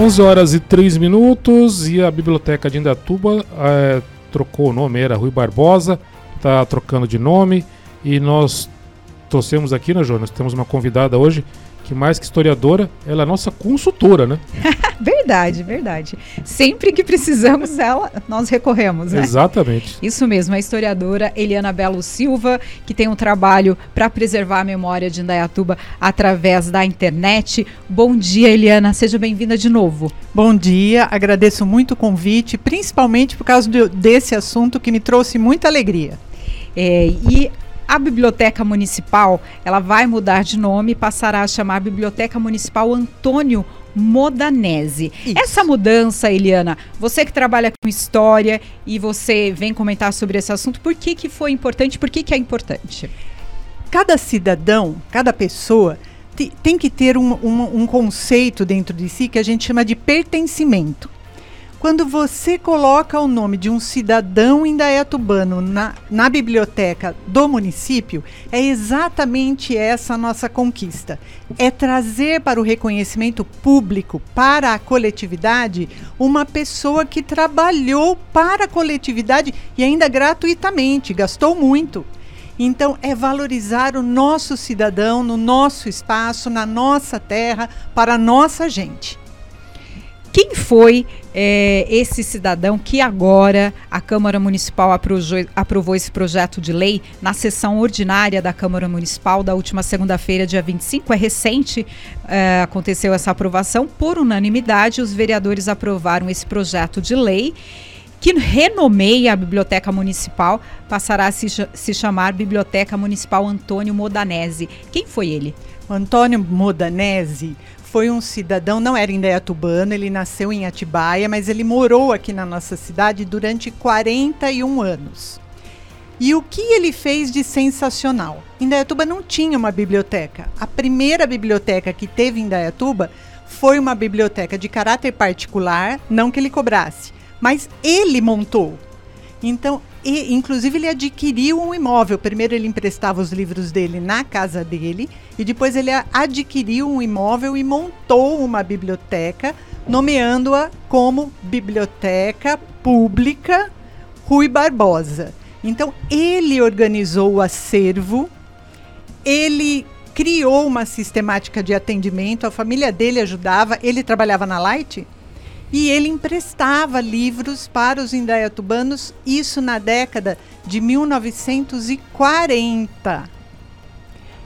11 horas e 3 minutos e a Biblioteca de Indatuba é, trocou o nome, era Rui Barbosa, está trocando de nome e nós trouxemos aqui, né, Jonas? Temos uma convidada hoje que mais que historiadora, ela é nossa consultora, né? verdade, verdade. Sempre que precisamos dela, nós recorremos, né? Exatamente. Isso mesmo, a historiadora Eliana Belo Silva, que tem um trabalho para preservar a memória de Indaiatuba através da internet. Bom dia, Eliana, seja bem-vinda de novo. Bom dia, agradeço muito o convite, principalmente por causa do, desse assunto que me trouxe muita alegria. É, e a Biblioteca Municipal, ela vai mudar de nome e passará a chamar Biblioteca Municipal Antônio Modanese. Isso. Essa mudança, Eliana, você que trabalha com história e você vem comentar sobre esse assunto, por que, que foi importante? Por que, que é importante? Cada cidadão, cada pessoa tem que ter um, um, um conceito dentro de si que a gente chama de pertencimento. Quando você coloca o nome de um cidadão indaiatubano na, na biblioteca do município, é exatamente essa a nossa conquista. É trazer para o reconhecimento público, para a coletividade, uma pessoa que trabalhou para a coletividade e ainda gratuitamente, gastou muito. Então, é valorizar o nosso cidadão no nosso espaço, na nossa terra, para a nossa gente. Quem foi é, esse cidadão que agora a Câmara Municipal aprovou, esse projeto de lei na sessão ordinária da Câmara Municipal da última segunda-feira, dia 25? É recente, é, aconteceu essa aprovação. Por unanimidade, os vereadores aprovaram esse projeto de lei que renomeia a Biblioteca Municipal, passará a se, se chamar Biblioteca Municipal Antônio Modanese. Quem foi ele? Antônio Modanese foi um cidadão, não era indaiatubano, ele nasceu em Atibaia, mas ele morou aqui na nossa cidade durante 41 anos. E o que ele fez de sensacional? Indaiatuba não tinha uma biblioteca. A primeira biblioteca que teve em Indaiatuba foi uma biblioteca de caráter particular, não que ele cobrasse, mas ele montou. Então, e, inclusive, ele adquiriu um imóvel. Primeiro, ele emprestava os livros dele na casa dele, e depois, ele adquiriu um imóvel e montou uma biblioteca, nomeando-a como Biblioteca Pública Rui Barbosa. Então, ele organizou o acervo, ele criou uma sistemática de atendimento, a família dele ajudava, ele trabalhava na Light e ele emprestava livros para os indaiatubanos, isso na década de 1940.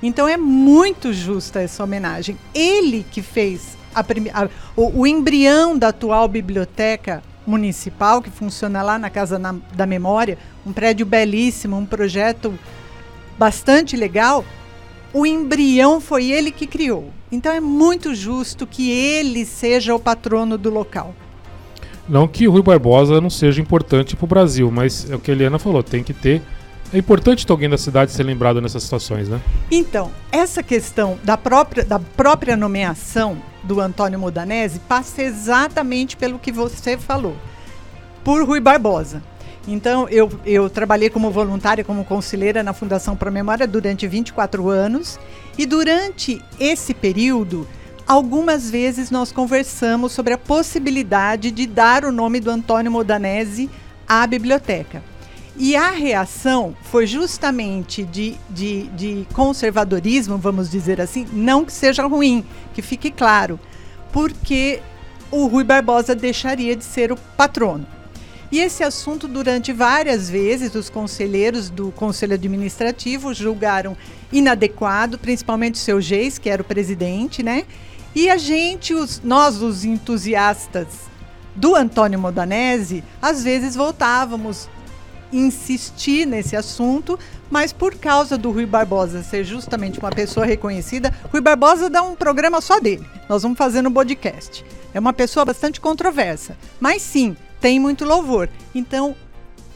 Então é muito justa essa homenagem. Ele que fez a, a, o, o, embrião da atual biblioteca municipal, que funciona lá na Casa na, da Memória, um prédio belíssimo, um projeto bastante legal, o embrião foi ele que criou. Então é muito justo que ele seja o patrono do local. Não que Rui Barbosa não seja importante para o Brasil, mas é o que a Eliana falou, tem que ter. É importante ter alguém da cidade ser lembrado nessas situações, né? Então, essa questão da própria, da própria nomeação do Antônio Modanese passa exatamente pelo que você falou, por Rui Barbosa. Então, eu, eu trabalhei como voluntária, como conselheira na Fundação Pro Memória durante 24 anos. E durante esse período, algumas vezes nós conversamos sobre a possibilidade de dar o nome do Antônio Modanese à biblioteca. E a reação foi justamente de, de, de conservadorismo, vamos dizer assim, não que seja ruim, que fique claro, porque o Rui Barbosa deixaria de ser o patrono. E esse assunto, durante várias vezes, os conselheiros do Conselho Administrativo julgaram inadequado, principalmente o seu Geis, que era o presidente, né? E a gente, os, nós, os entusiastas do Antônio Modanese, às vezes voltávamos insistir nesse assunto, mas por causa do Rui Barbosa ser justamente uma pessoa reconhecida, Rui Barbosa dá um programa só dele. Nós vamos fazer no podcast. É uma pessoa bastante controversa, mas sim, tem muito louvor. Então,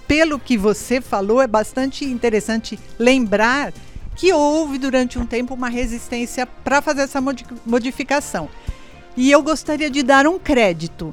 pelo que você falou, é bastante interessante lembrar que houve durante um tempo uma resistência para fazer essa modificação. E eu gostaria de dar um crédito.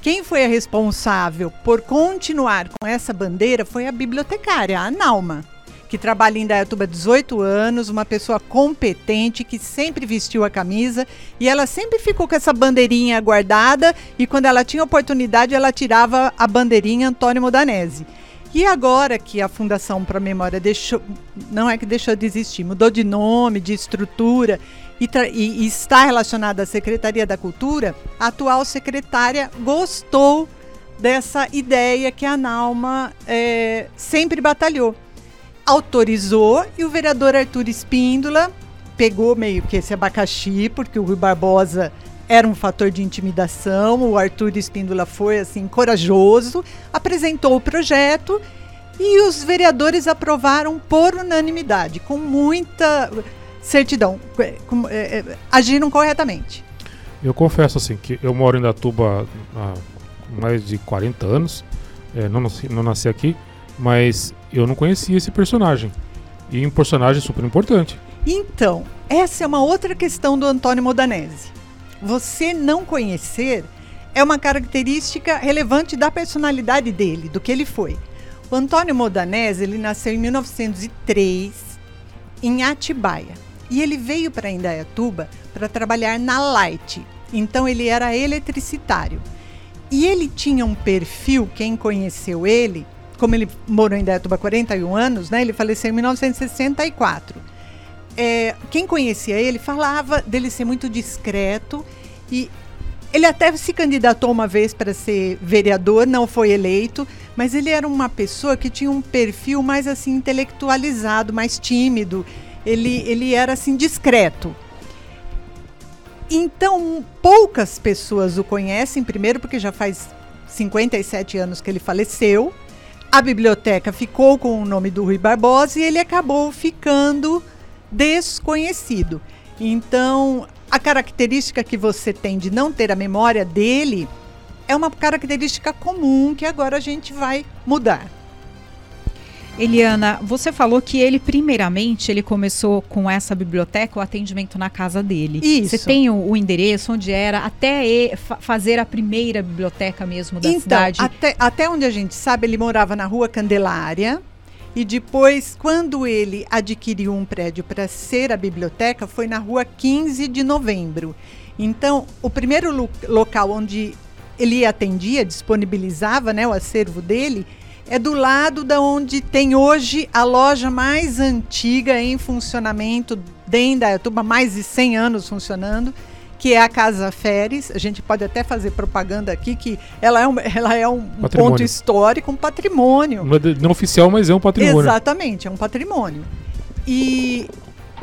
Quem foi a responsável por continuar com essa bandeira foi a bibliotecária, a Nalma, que trabalha em Dayatuba há 18 anos, uma pessoa competente que sempre vestiu a camisa e ela sempre ficou com essa bandeirinha guardada e quando ela tinha oportunidade ela tirava a bandeirinha Antônio Modanese. E agora que a Fundação para a Memória deixou, não é que deixou de existir, mudou de nome, de estrutura e, e, está relacionada à Secretaria da Cultura, a atual secretária gostou dessa ideia que a Nalma é, sempre batalhou autorizou e o vereador Arthur Espíndola pegou meio que esse abacaxi, porque o Rui Barbosa era um fator de intimidação, o Arthur Espíndola foi assim corajoso, apresentou o projeto e os vereadores aprovaram por unanimidade, com muita certidão, com, é, é, agiram corretamente. Eu confesso assim que eu moro em Datuba há mais de 40 anos, é, não, nasci, não nasci aqui, mas eu não conhecia esse personagem. E um personagem super importante. Então, essa é uma outra questão do Antônio Modanese. Você não conhecer é uma característica relevante da personalidade dele, do que ele foi. O Antônio Modanese, ele nasceu em 1903 em Atibaia. E ele veio para Indaiatuba para trabalhar na Light. Então ele era eletricitário. E ele tinha um perfil, quem conheceu ele, como ele morou em Dayatuba há 41 anos, né? Ele faleceu em 1964. É, quem conhecia ele falava dele ser muito discreto e ele até se candidatou uma vez para ser vereador, não foi eleito, mas ele era uma pessoa que tinha um perfil mais assim intelectualizado, mais tímido. Ele, ele era assim discreto. Então, poucas pessoas o conhecem, primeiro porque já faz 57 anos que ele faleceu, a biblioteca ficou com o nome do Rui Barbosa e ele acabou ficando desconhecido. Então, a característica que você tem de não ter a memória dele é uma característica comum que agora a gente vai mudar. Eliana, você falou que ele, primeiramente, ele começou com essa biblioteca, o atendimento na casa dele. Isso. Você tem o, o endereço onde era, até e, fa fazer a primeira biblioteca mesmo da então, cidade? Até, até onde a gente sabe, ele morava na rua Candelária. E depois, quando ele adquiriu um prédio para ser a biblioteca, foi na rua 15 de novembro. Então, o primeiro lo local onde ele atendia, disponibilizava né, o acervo dele, é do lado da onde tem hoje a loja mais antiga em funcionamento dentro da Ituba, mais de 100 anos funcionando, que é a Casa Feres. A gente pode até fazer propaganda aqui que ela é um, ela é um ponto histórico, um patrimônio. Não, é não oficial, mas é um patrimônio. Exatamente, é um patrimônio. E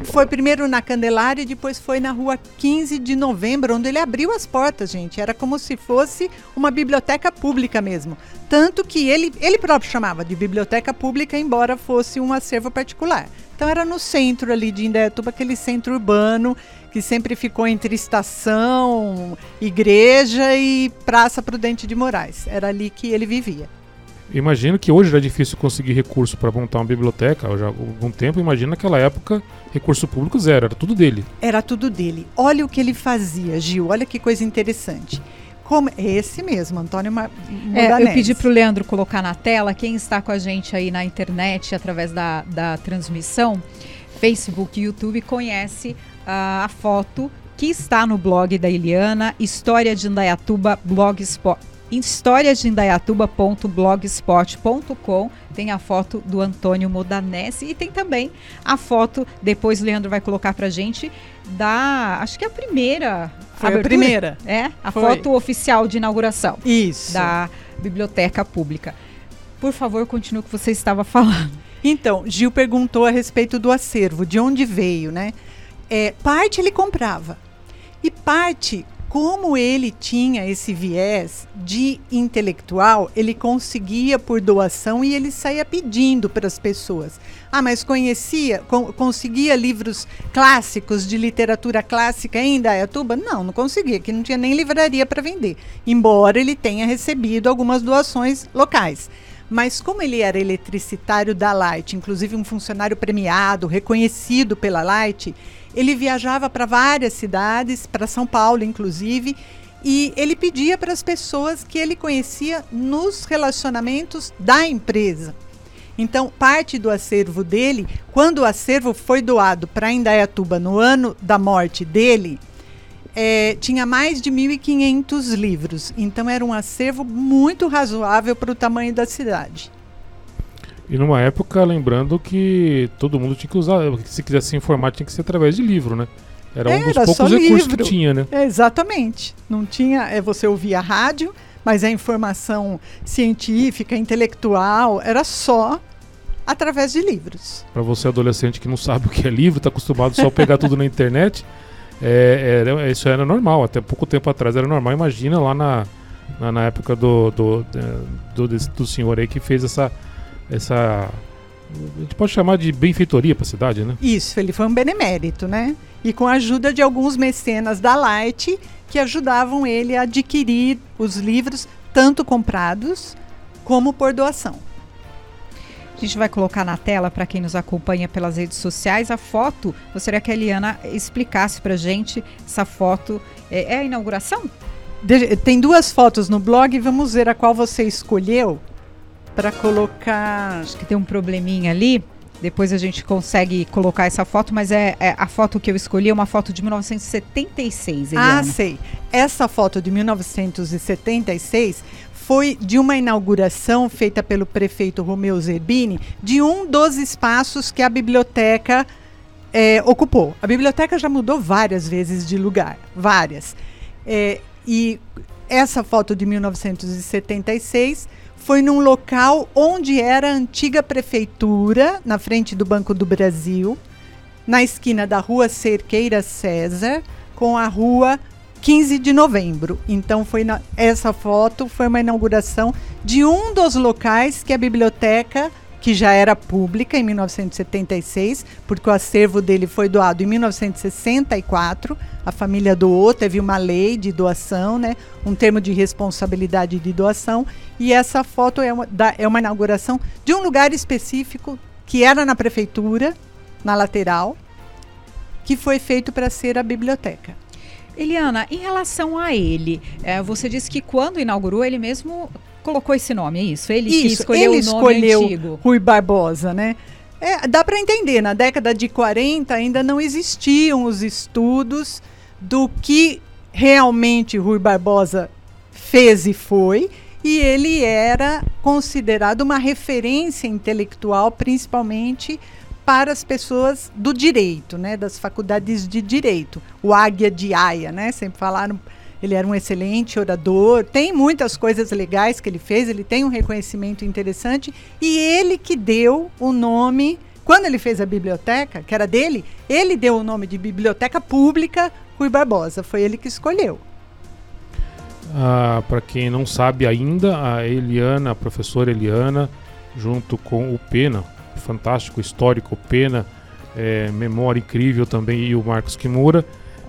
foi primeiro na Candelária e depois foi na rua 15 de novembro, onde ele abriu as portas, gente. Era como se fosse uma biblioteca pública mesmo. Tanto que ele, ele próprio chamava de biblioteca pública, embora fosse um acervo particular. Então era no centro ali de Indaiatuba, aquele centro urbano que sempre ficou entre estação, igreja e Praça Prudente de Moraes. Era ali que ele vivia. Imagino que hoje já é difícil conseguir recurso para montar uma biblioteca, já há algum tempo. Imagina naquela época, recurso público zero, era tudo dele. Era tudo dele. Olha o que ele fazia, Gil, olha que coisa interessante. Como, é esse mesmo, Antônio Ma é, Eu pedi para o Leandro colocar na tela, quem está com a gente aí na internet, através da, da transmissão, Facebook e YouTube, conhece uh, a foto que está no blog da Eliana, História de Indaiatuba, Blogspot historiasdeindaiatuba.blogspot.com tem a foto do Antônio Modanese e tem também a foto, depois o Leandro vai colocar pra gente, da, acho que é a primeira Foi abertura, a primeira. É, a Foi. foto oficial de inauguração. Isso. Da Biblioteca Pública. Por favor, continue o que você estava falando. Então, Gil perguntou a respeito do acervo, de onde veio, né? É, parte ele comprava e parte como ele tinha esse viés de intelectual, ele conseguia por doação e ele saía pedindo para as pessoas. Ah, mas conhecia, con conseguia livros clássicos de literatura clássica em Indaiatuba? Não, não conseguia, que não tinha nem livraria para vender. Embora ele tenha recebido algumas doações locais. Mas como ele era eletricitário da Light, inclusive um funcionário premiado, reconhecido pela Light, ele viajava para várias cidades, para São Paulo inclusive, e ele pedia para as pessoas que ele conhecia nos relacionamentos da empresa. Então, parte do acervo dele, quando o acervo foi doado para Indaiatuba no ano da morte dele, é, tinha mais de 1.500 livros. Então, era um acervo muito razoável para o tamanho da cidade. E numa época, lembrando que todo mundo tinha que usar, se quisesse se informar, tinha que ser através de livro, né? Era, um dos Era poucos recursos livro. que tinha, né? É, exatamente. Não tinha. É, você ouvia rádio, mas a informação científica, intelectual, era só através de livros. Pra você adolescente que não sabe o que é livro, tá acostumado só a pegar tudo na internet, é, era- isso era normal. Até pouco tempo atrás era normal. Imagina lá na, na, na época do do, do, desse- do senhor aí que fez essa, essa. A gente pode chamar de benfeitoria pra cidade, né? Isso, ele foi um benemérito, né? E com a ajuda de alguns mecenas da Light que ajudavam ele a adquirir os livros, tanto comprados como por doação. A gente vai colocar na tela para quem nos acompanha pelas redes sociais a foto. Gostaria que a Eliana explicasse para gente essa foto. É, é a inauguração? De- tem duas fotos no blog, vamos ver a qual você escolheu para colocar. Acho que tem um probleminha ali. Depois a gente consegue colocar essa foto, mas é, é a foto que eu escolhi é uma foto de 1976, Eliana. Ah, sei. Essa foto de 1976 foi de uma inauguração feita pelo prefeito Romeu Zerbini de um dos espaços que a biblioteca eh, ocupou. A biblioteca já mudou várias vezes de lugar, várias. Eh, e essa foto de 1976 foi num local onde era a antiga prefeitura, na frente do Banco do Brasil, na esquina da rua Cerqueira César com a rua 15 de novembro. Então foi na- essa foto foi uma inauguração de um dos locais que a biblioteca que já era pública em 1976, porque o acervo dele foi doado em 1964. A família doou, teve uma lei de doação, né? um termo de responsabilidade de doação. E essa foto é uma, da- é uma inauguração de um lugar específico que era na prefeitura, na lateral, que foi feito para ser a biblioteca. Eliana, em relação a ele, é, você disse que quando inaugurou, ele mesmo colocou esse nome, é isso? Ele Isso, escolheu ele o nome escolheu antigo. Rui Barbosa, né? É, dá para entender, na década de 40 ainda não existiam os estudos do que realmente Rui Barbosa fez e foi, e ele era considerado uma referência intelectual, principalmente para as pessoas do direito, né, das faculdades de direito. O Águia de Aia, né, sempre falaram, ele era um excelente orador, tem muitas coisas legais que ele fez, ele tem um reconhecimento interessante e ele que deu o nome, quando ele fez a biblioteca, que era dele, ele deu o nome de Biblioteca Pública Rui Barbosa, foi ele que escolheu. Ah, para quem não sabe ainda, a Eliana, a professora Eliana, junto com o Pena, fantástico histórico Pena, é, memória incrível também, e o Marcos Kimura,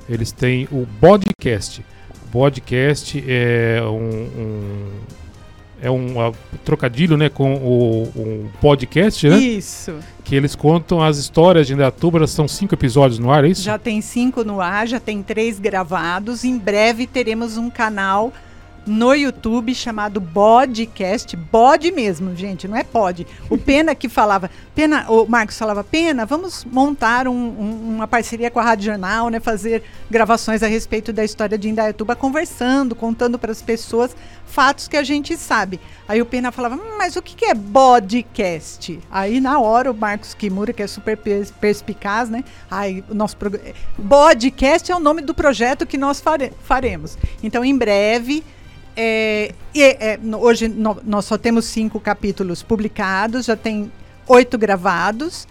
eles têm o Podcast. Podcast é um, um- é um trocadilho, né, com o um podcast, né? Isso. Que eles contam as histórias de Indaiatuba, são cinco episódios no ar, é isso? Já tem cinco no ar, já tem três gravados. Em breve teremos um canal no YouTube chamado Podcast. Bode mesmo, gente, não é pod. O Pena que falava, Pena, o Marcos falava, Pena, vamos montar um- um- uma parceria com a Rádio Jornal, né? Fazer gravações a respeito da história de Indaiatuba, conversando, contando para as pessoas fatos que a gente sabe. Aí o Pena falava, "Hum, mas o que, que é podcast? Aí na hora o Marcos Kimura, que é super pers- perspicaz, né? Aí o nosso programa. Podcast é o nome do projeto que nós fare- faremos. Então, em breve. É, e, é, hoje no- nós só temos cinco capítulos publicados, já tem oito gravados.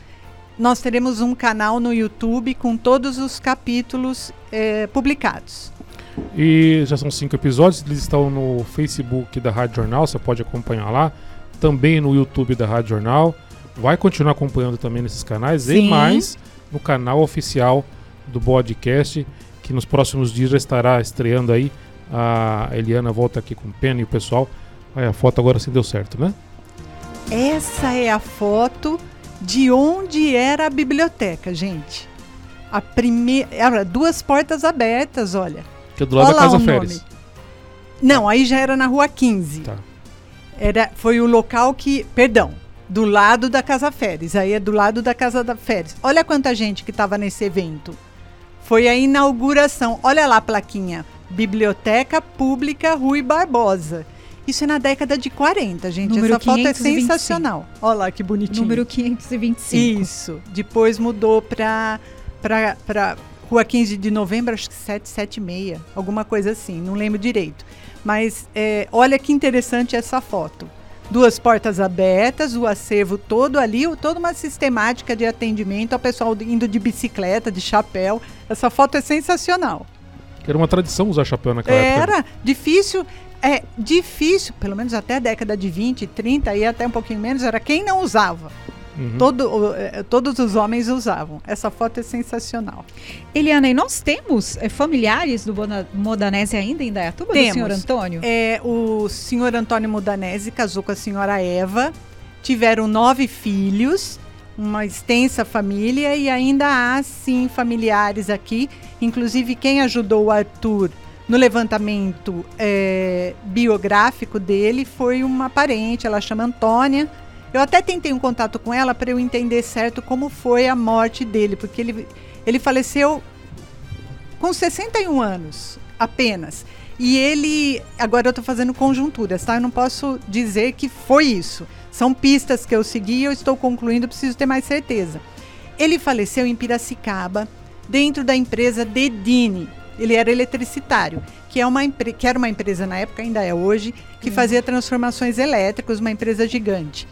Nós teremos um canal no YouTube com todos os capítulos é, publicados. E já são cinco episódios, eles estão no Facebook da Rádio Jornal, você pode acompanhar lá. Também no YouTube da Rádio Jornal. Vai continuar acompanhando também nesses canais. E Sim. mais no canal oficial do podcast, que nos próximos dias já estará estreando aí. A Eliana volta aqui com o Pena e o pessoal. Aí a foto agora sim deu certo, né? Essa é a foto de onde era a biblioteca, gente. A primeira. Era duas portas abertas, olha. Que é do lado Olha da Casa nome. Não, aí já era na rua 15. Tá. Era, foi o local que. Perdão. do lado da Casa Férez. Aí é do lado da Casa da Férez. Olha quanta gente que estava nesse evento. Foi a inauguração. Olha lá a plaquinha. Biblioteca Pública Rui Barbosa. Isso é na década de 40, gente. Número Essa foto é 525. sensacional. Olha lá que bonitinho. Número 525. Isso. Depois mudou para Rua 15 de Novembro, acho que 776, alguma coisa assim, não lembro direito. Mas é, olha que interessante essa foto. Duas portas abertas, o acervo todo ali, toda uma sistemática de atendimento ao pessoal indo de bicicleta, de chapéu. Essa foto é sensacional. Que Era uma tradição usar chapéu naquela época. Era difícil, é difícil, pelo menos até a década de 20, 30 e até um pouquinho menos, era quem não usava. Uhum. Todo, eh, todos os homens usavam. Essa foto é sensacional. Eliana, e nós temos eh, familiares do Bona- Modanese ainda em Dayatuba, Temos. do senhor Antônio? É, o senhor Antônio Mudanese casou com a senhora Eva, tiveram nove filhos, uma extensa família e ainda há sim familiares aqui, inclusive quem ajudou o Arthur no levantamento é, biográfico dele foi uma parente, ela chama Antônia. Eu até tentei um contato com ela para eu entender certo como foi a morte dele, porque ele, ele faleceu com 61 anos apenas. E ele. Agora eu estou fazendo conjunturas, tá? Eu não posso dizer que foi isso. São pistas que eu segui e eu estou concluindo, preciso ter mais certeza. Ele faleceu em Piracicaba, dentro da empresa Dedini. Ele era eletricitário, que, é uma que era uma empresa na época, ainda é hoje, que fazia transformações elétricas, uma empresa gigante.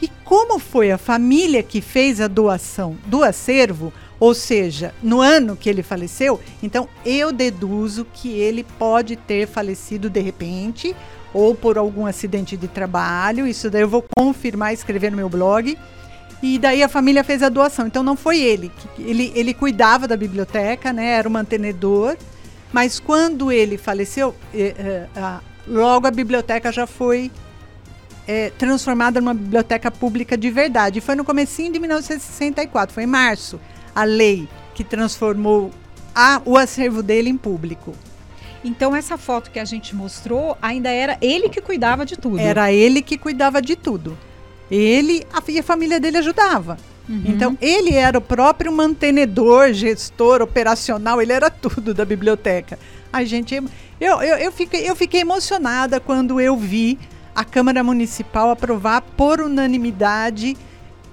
E como foi a família que fez a doação do acervo, ou seja, no ano que ele faleceu, então eu deduzo que ele pode ter falecido de repente ou por algum acidente de trabalho. Isso daí eu vou confirmar, escrever no meu blog. E daí a família fez a doação. Então não foi ele. Ele, ele cuidava da biblioteca, né? Era o mantenedor. Mas quando ele faleceu, eh, eh, logo a biblioteca já foi é, transformada numa biblioteca pública de verdade. Foi no comecinho de 1964, foi em março, a lei que transformou a- o acervo dele em público. Então essa foto que a gente mostrou ainda era ele que cuidava de tudo. Era ele que cuidava de tudo. Ele a, e a família dele ajudava. Uhum. Então, ele era o próprio mantenedor, gestor, operacional, ele era tudo da biblioteca. Ai, gente, eu, eu, eu, fiquei, eu fiquei emocionada quando eu vi a Câmara Municipal aprovar por unanimidade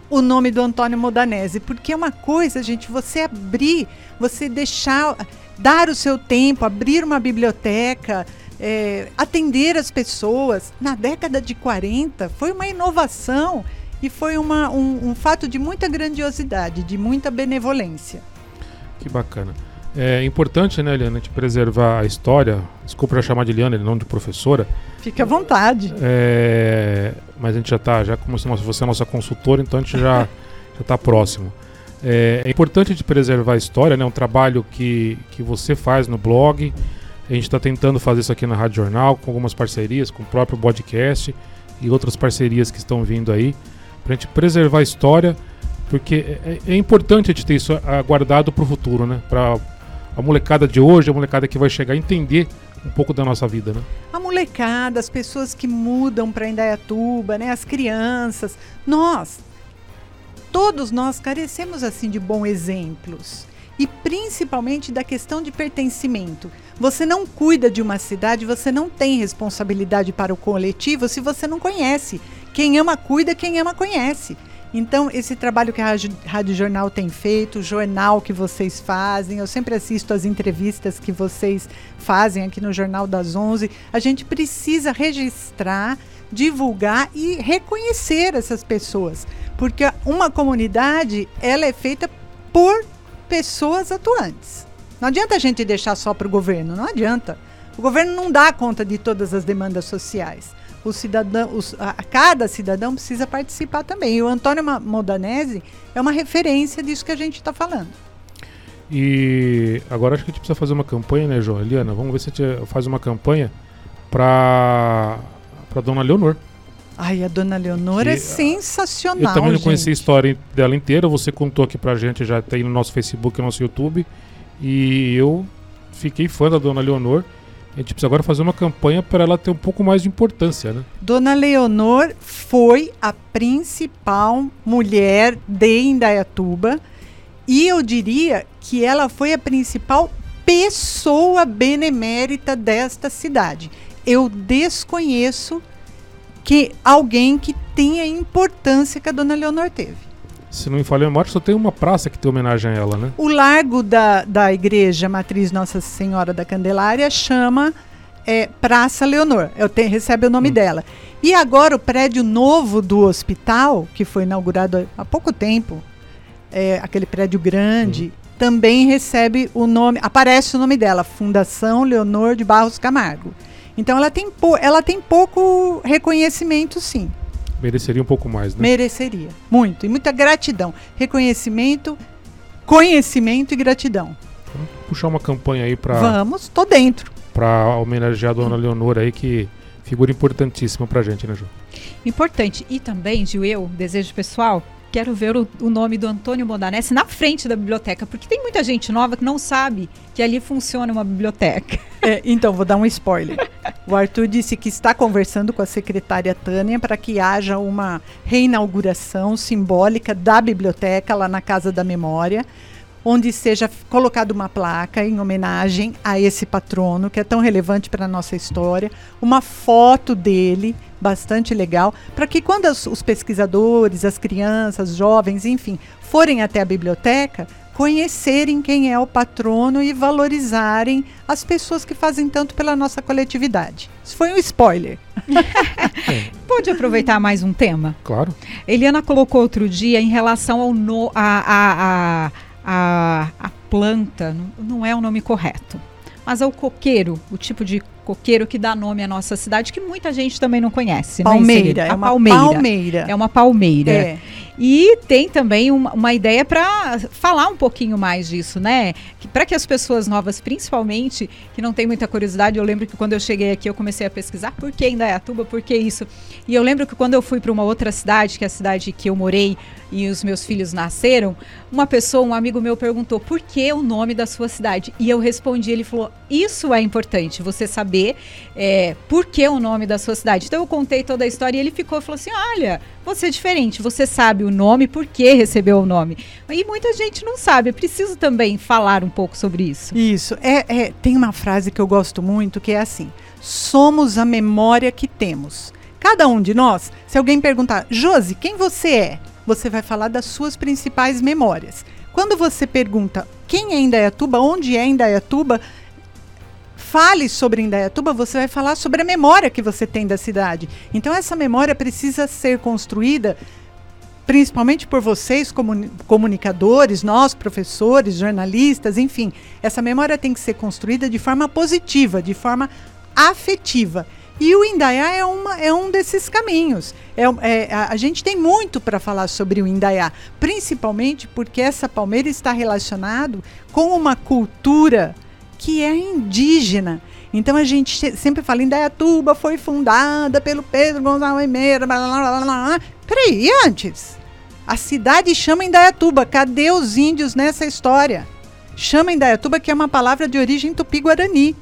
o nome do Antônio Modanese. Porque é uma coisa, gente, você abrir, você deixar, dar o seu tempo, abrir uma biblioteca, é, atender as pessoas. Na década de 40, foi uma inovação e foi uma, um, um fato de muita grandiosidade, de muita benevolência. Que bacana. É importante, né, Eliana, a gente preservar a história. Desculpa já chamar de Eliana, não de professora. Fique à vontade. É, mas a gente já está, já como se você é nossa consultora, então a gente já está próximo. É, é importante gente preservar a história, né? Um trabalho que, que você faz no blog. A gente está tentando fazer isso aqui na Rádio Jornal, com algumas parcerias, com o próprio podcast e outras parcerias que estão vindo aí, para a gente preservar a história, porque é, é importante a gente ter isso guardado para o futuro, né? Para a molecada de hoje, a molecada que vai chegar entender um pouco da nossa vida, né? A molecada, as pessoas que mudam para Indaiatuba, né, as crianças, nós, todos nós carecemos assim de bons exemplos. E principalmente da questão de pertencimento. Você não cuida de uma cidade, você não tem responsabilidade para o coletivo se você não conhece. Quem ama cuida, quem ama conhece. Então, esse trabalho que a Rádio, Rádio Jornal tem feito, o jornal que vocês fazem, eu sempre assisto as entrevistas que vocês fazem aqui no Jornal das 11. A gente precisa registrar, divulgar e reconhecer essas pessoas, porque uma comunidade ela é feita por pessoas atuantes. Não adianta a gente deixar só para o governo, não adianta. O governo não dá conta de todas as demandas sociais o cidadão, os, a, cada cidadão precisa participar também. E o Antônio Modanese é uma referência disso que a gente está falando. E agora acho que a gente precisa fazer uma campanha, né, João? Eliana, vamos ver se a gente faz uma campanha para para Dona Leonor. Ai, a Dona Leonor que, é sensacional. Eu também não gente. conheci a história dela inteira. Você contou aqui pra gente, já tem no nosso Facebook no nosso YouTube. E eu fiquei fã da Dona Leonor. A gente precisa agora fazer uma campanha para ela ter um pouco mais de importância, né? Dona Leonor foi a principal mulher de Indaiatuba e eu diria que ela foi a principal pessoa benemérita desta cidade. Eu desconheço que alguém que tenha a importância que a Dona Leonor teve. Se não me falha a memória, só tem uma praça que tem homenagem a ela, né? O largo da, da igreja Matriz Nossa Senhora da Candelária chama é, Praça Leonor. Eu tenho, recebe o nome hum. dela. E agora o prédio novo do hospital, que foi inaugurado há pouco tempo, é, aquele prédio grande, hum. também recebe o nome, aparece o nome dela, Fundação Leonor de Barros Camargo. Então ela tem, ela tem pouco reconhecimento, sim. Mereceria um pouco mais, né? Mereceria. Muito. E muita gratidão. Reconhecimento, conhecimento e gratidão. Vamos puxar uma campanha aí para. Vamos, tô dentro. Para homenagear a dona Leonor aí, que figura importantíssima pra gente, né, Ju? Importante. E também, Gil, eu, desejo pessoal, quero ver o, o, nome do Antônio Modanese na frente da biblioteca, porque tem muita gente nova que não sabe que ali funciona uma biblioteca. É, então, vou dar um spoiler. O Arthur disse que está conversando com a secretária Tânia para que haja uma reinauguração simbólica da biblioteca lá na Casa da Memória onde seja colocada uma placa em homenagem a esse patrono que é tão relevante para a nossa história, uma foto dele bastante legal, para que quando as, os pesquisadores, as crianças, jovens, enfim, forem até a biblioteca, conhecerem quem é o patrono e valorizarem as pessoas que fazem tanto pela nossa coletividade. Isso foi um spoiler. Pode aproveitar mais um tema? Claro. Eliana colocou outro dia em relação ao no, a, a, a a, a planta, não, não é o nome correto, mas é o coqueiro, o tipo de coqueiro que dá nome à nossa cidade, que muita gente também não conhece. Né, palmeira, né? é uma palmeira. palmeira. É uma palmeira. É. E tem também uma, uma ideia para falar um pouquinho mais disso, né? Para que as pessoas novas, principalmente, que não têm muita curiosidade, eu lembro que quando eu cheguei aqui eu comecei a pesquisar por que Indaiatuba, por que isso. E eu lembro que quando eu fui para uma outra cidade, que é a cidade que eu morei e os meus filhos nasceram, uma pessoa, um amigo meu perguntou por que o nome da sua cidade. E eu respondi, ele falou: Isso é importante, você saber é, por que o nome da sua cidade. Então eu contei toda a história e ele ficou falou assim: Olha, você é diferente, você sabe o nome, por que recebeu o nome. E muita gente não sabe, é preciso também falar um pouco sobre isso. Isso, é, é tem uma frase que eu gosto muito que é assim: somos a memória que temos. Cada um de nós, se alguém perguntar, Josi, quem você é? Você vai falar das suas principais memórias. Quando você pergunta quem é Indaiatuba, onde é Indaiatuba, fale sobre Indaiatuba, você vai falar sobre a memória que você tem da cidade. Então essa memória precisa ser construída principalmente por vocês comunicadores, nós professores, jornalistas, enfim. Essa memória tem que ser construída de forma positiva, de forma afetiva. E o Indaiá é, uma, é um desses caminhos. É, é a, a, gente tem muito para falar sobre o Indaiá, principalmente porque essa palmeira está relacionado com uma cultura que é indígena. Então a gente sempre fala, Indaiatuba foi fundada pelo Pedro Gonçalves Meira, blá, blá, blá, blá. Peraí, antes? A cidade chama Indaiatuba. Cadê os índios nessa história? Chama Indaiatuba, que é uma palavra de origem tupi-guarani.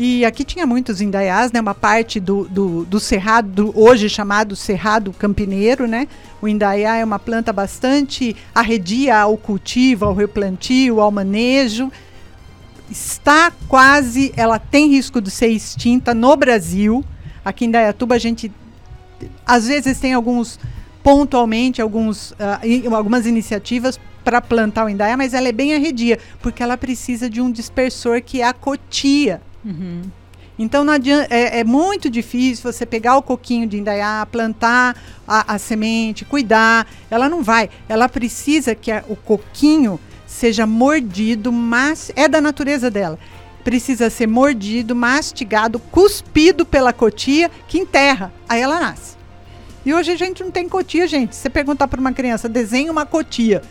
E aqui tinha muitos indaiás, né? Uma parte do, do, do cerrado, do, hoje chamado cerrado campineiro, né? O indaiá é uma planta bastante arredia ao cultivo, ao replantio, ao manejo. Está quase, ela tem risco de ser extinta no Brasil. Aqui em Indaiatuba a gente às vezes tem alguns pontualmente alguns, uh, algumas iniciativas para plantar o indaiá, mas ela é bem arredia, porque ela precisa de um dispersor que é a cotia. Uhum. Então não adianta, é, é, muito difícil você pegar o coquinho de indaiá, plantar a, a semente, cuidar. Ela não vai. Ela precisa que a, o coquinho seja mordido, mas é da natureza dela. Precisa ser mordido, mastigado, cuspido pela cotia que enterra. Aí ela nasce. E hoje a gente não tem cotia, gente. Se você perguntar para uma criança, desenha uma cotia.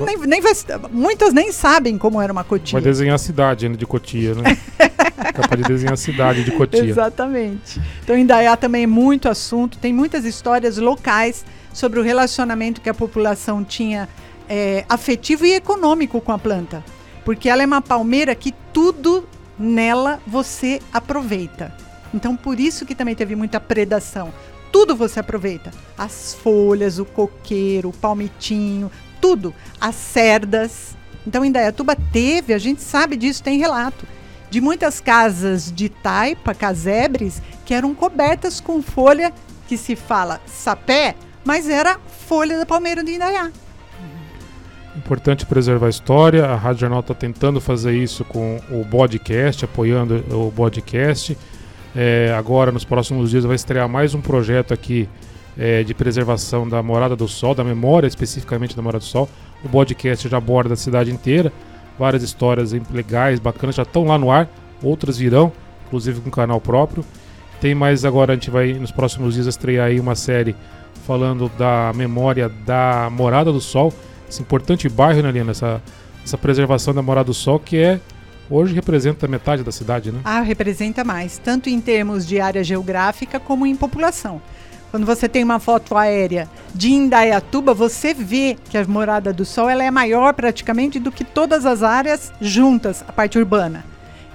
Nem, nem vai, muitas nem sabem como era uma cotia. Vai desenhar a cidade né, de Cotia, né? Capaz de desenhar a cidade de Cotia. Exatamente. Então, Indaiá também é muito assunto. Tem muitas histórias locais sobre o relacionamento que a população tinha é, afetivo e econômico com a planta. Porque ela é uma palmeira que tudo nela você aproveita. Então por isso que também teve muita predação. Tudo você aproveita. As folhas, o coqueiro, o palmitinho, tudo. As cerdas. Então em Dayatuba teve, a gente sabe disso, tem relato de muitas casas de taipa, casebres, que eram cobertas com folha que se fala sapé, mas era folha da palmeira de Indaiá. Importante preservar a história. A Rádio Jornal está tentando fazer isso com o podcast, apoiando o podcast. É, agora, nos próximos dias, vai estrear mais um projeto aqui é, de preservação da Morada do Sol, da memória especificamente da Morada do Sol. O podcast já aborda a cidade inteira várias histórias legais, bacanas, já estão lá no ar, outras virão, inclusive com canal próprio. Tem mais agora, a gente vai nos próximos dias estrear aí uma série falando da memória da Morada do Sol, esse importante bairro, né, Lina? Essa, essa preservação da Morada do Sol, que é hoje representa metade da cidade, né? Ah, representa mais, tanto em termos de área geográfica como em população. Quando você tem uma foto aérea de Indaiatuba, você vê que a Morada do Sol ela é maior praticamente do que todas as áreas juntas, a parte urbana.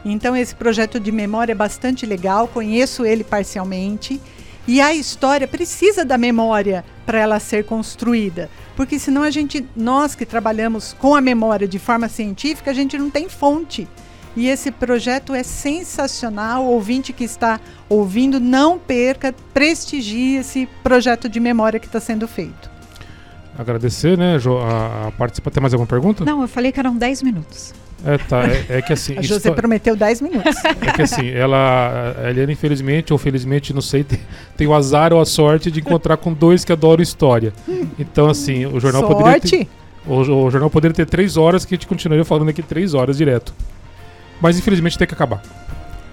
Então esse projeto de memória é bastante legal, conheço ele parcialmente. E a história precisa da memória para ela ser construída, porque senão a gente, nós que trabalhamos com a memória de forma científica, a gente não tem fonte. E esse projeto é sensacional. O ouvinte que está ouvindo, não perca, prestigie esse projeto de memória que está sendo feito. Agradecer, né, Jo, a, a participar. Tem mais alguma pergunta? Não, eu falei que eram 10 minutos. É, tá. É, é que assim. a José prometeu 10 minutos. É que assim, ela, a Eliana, infelizmente, ou felizmente, não sei, tem, tem, o azar ou a sorte de encontrar com dois que adoram história. Então, assim, o jornal sorte? poderia ter. O, o jornal poderia ter três horas que a gente continuaria falando aqui três horas direto. Mas infelizmente tem que acabar.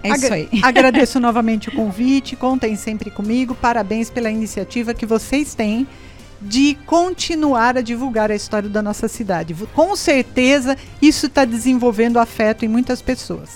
É isso aí. Agradeço novamente o convite, contem sempre comigo. Parabéns pela iniciativa que vocês têm de continuar a divulgar a história da nossa cidade. Com certeza, isso está desenvolvendo afeto em muitas pessoas.